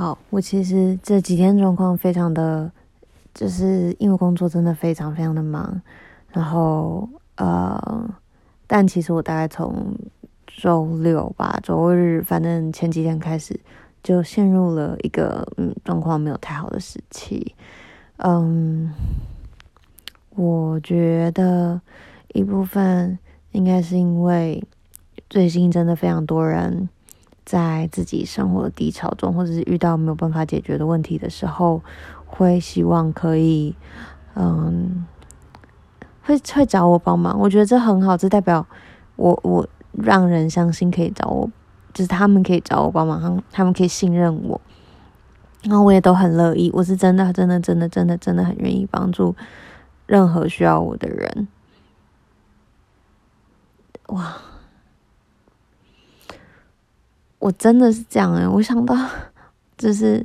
好，我其实这几天状况非常的，就是因为工作真的非常非常的忙，然后呃，但其实我大概从周六吧，周日，反正前几天开始就陷入了一个嗯状况没有太好的时期，嗯，我觉得一部分应该是因为最近真的非常多人。在自己生活的低潮中，或者是遇到没有办法解决的问题的时候，会希望可以，嗯，会会找我帮忙。我觉得这很好，这代表我我让人相信可以找我，就是他们可以找我帮忙，他们可以信任我，然后我也都很乐意。我是真的真的真的真的真的很愿意帮助任何需要我的人。哇！我真的是这样哎、我想到，就是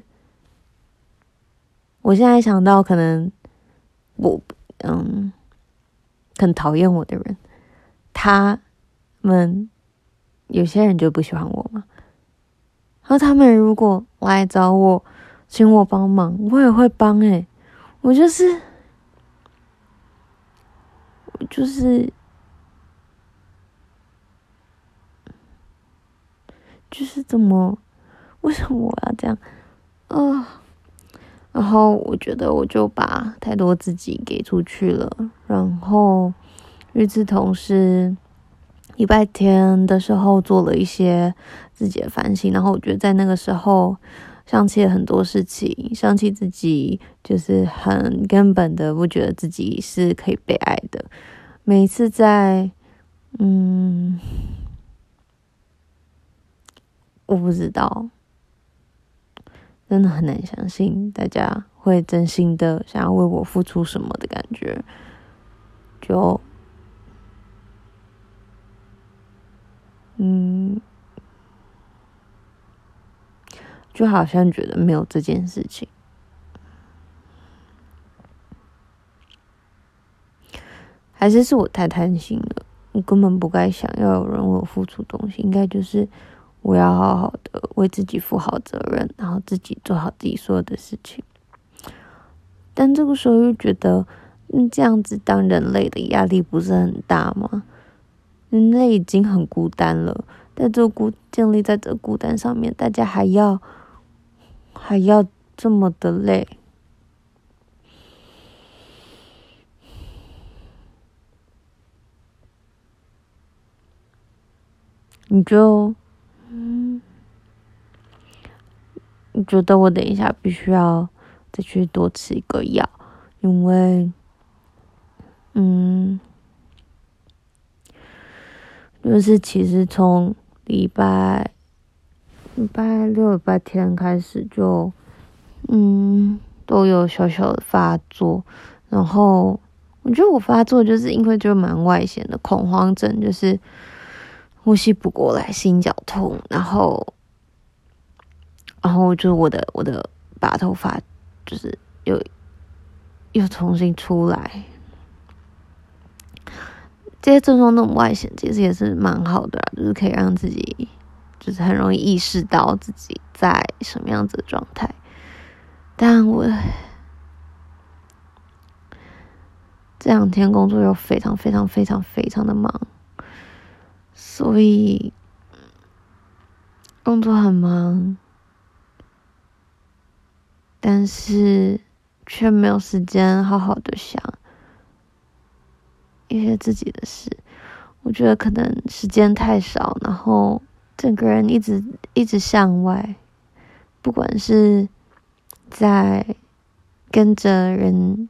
我现在想到，可能我嗯，很讨厌我的人，他们有些人就不喜欢我嘛。然后他们如果来找我，请我帮忙，我也会帮哎、我就是，我就是。就是怎么，为什么我要这样？啊、然后我觉得我就把太多自己给出去了。然后与此同时，礼拜天的时候做了一些自己的反省。然后我觉得在那个时候想起很多事情，想起自己就是很根本的不觉得自己是可以被爱的。每一次在嗯。我不知道，真的很难相信大家会真心的想要为我付出什么的感觉，就，嗯，就好像觉得没有这件事情，还是是我太贪心了，我根本不该想要有人为我付出东西，应该就是。我要好好的为自己负好责任，然后自己做好自己所有的事情。但这个时候又觉得，嗯，这样子当人类的压力不是很大吗？人类已经很孤单了，在这孤建立在这孤单上面，大家还要还要这么的累，你就。嗯，我觉得我等一下必须要再去多吃一个药，因为，嗯，就是其实从礼拜礼拜六、礼拜天开始就，嗯，都有小小的发作，然后我觉得我发作就是因为就蛮外显的恐慌症，就是。呼吸不过来，心绞痛，然后，然后就我的我的白头发就是又又重新出来，这些症状那么外显，其实也是蛮好的，就是可以让自己就是很容易意识到自己在什么样子的状态。但我这两天工作又非常非常非常非常的忙。所以工作很忙，但是却没有时间好好的想一些自己的事。我觉得可能时间太少，然后整个人一直一直向外，不管是在跟着人，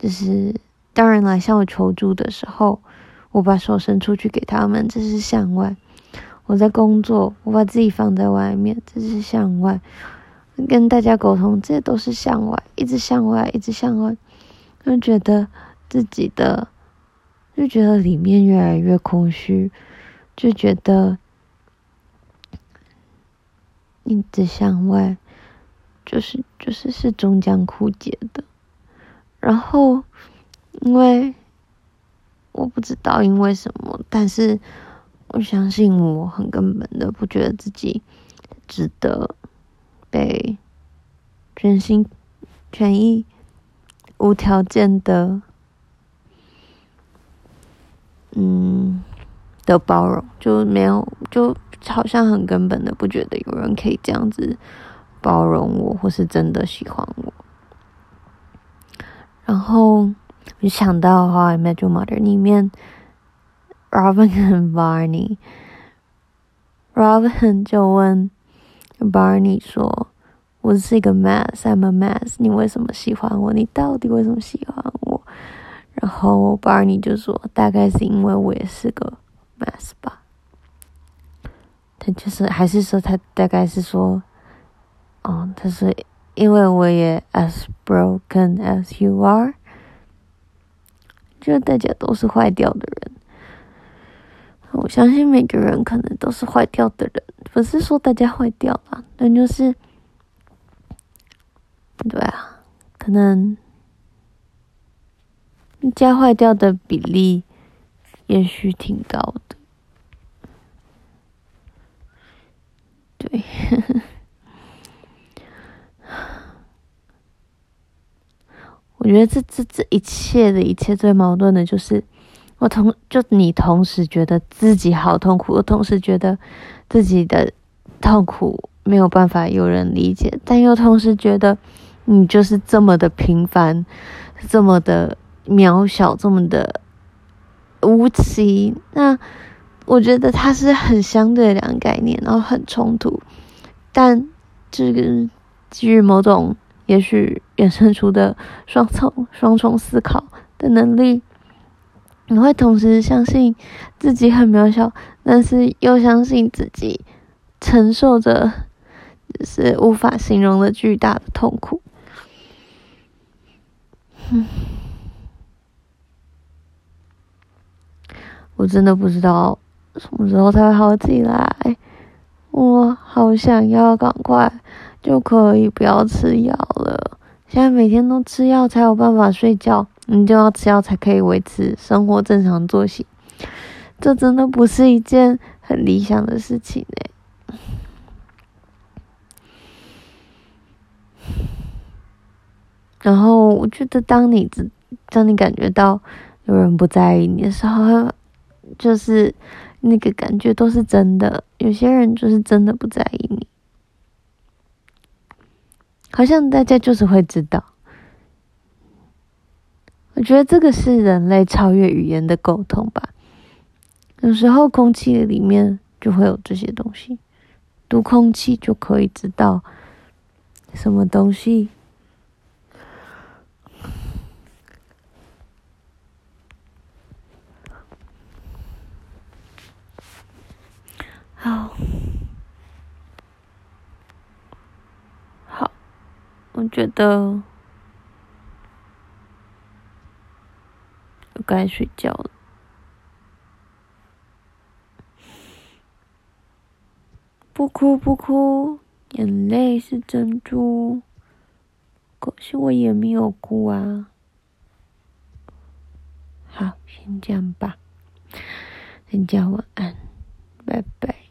就是当人来向我求助的时候。我把手伸出去给他们，这是向外；我在工作，我把自己放在外面，这是向外；跟大家沟通，这些都是向外，一直向外，一直向外。就觉得自己的，就觉得里面越来越空虚，就觉得一直向外，就是就是是终将枯竭的。然后，因为。我不知道因为什么，但是我相信我很根本的不觉得自己值得被全心全意、无条件的，嗯，的包容，就没有，就好像很根本的不觉得有人可以这样子包容我，或是真的喜欢我。然后我就想到《How I Met Your Mother》里面，Robin 和 Barney，Robin 就问 Barney 说：“我是一个 mess，I'm a mess，你为什么喜欢我？你到底为什么喜欢我？”然后 Barney 就说：“大概是因为我也是个 mess 吧。”他就是还是说他大概是说，哦，他是。因为我也 as broken as you are，就大家都是坏掉的人。我相信每个人可能都是坏掉的人，不是说大家坏掉了，但就是，对啊，可能一家坏掉的比例也许挺高的，对。我觉得这这这一切的一切最矛盾的就是，我同就你同时觉得自己好痛苦，我同时觉得自己的痛苦没有办法有人理解，但又同时觉得你就是这么的平凡，这么的渺小，这么的无奇。那我觉得它是很相对的两个概念，然后很冲突，但这个基于某种。也许衍生出的双重双重思考的能力，你会同时相信自己很渺小，但是又相信自己承受着是无法形容的巨大的痛苦。嗯，我真的不知道什么时候才会好起来，我好想要赶快。就可以不要吃药了。现在每天都吃药才有办法睡觉，你就要吃药才可以维持生活正常作息。这真的不是一件很理想的事情哎。然后我觉得，当你当你感觉到有人不在意你的时候，就是那个感觉都是真的。有些人就是真的不在意你。好像大家就是会知道，我觉得这个是人类超越语言的沟通吧。有时候空气里面就会有这些东西，读空气就可以知道什么东西。好。我觉得该睡觉了。不哭不哭，眼泪是珍珠。可是我也没有哭啊。好，先这样吧。大家晚安，拜拜。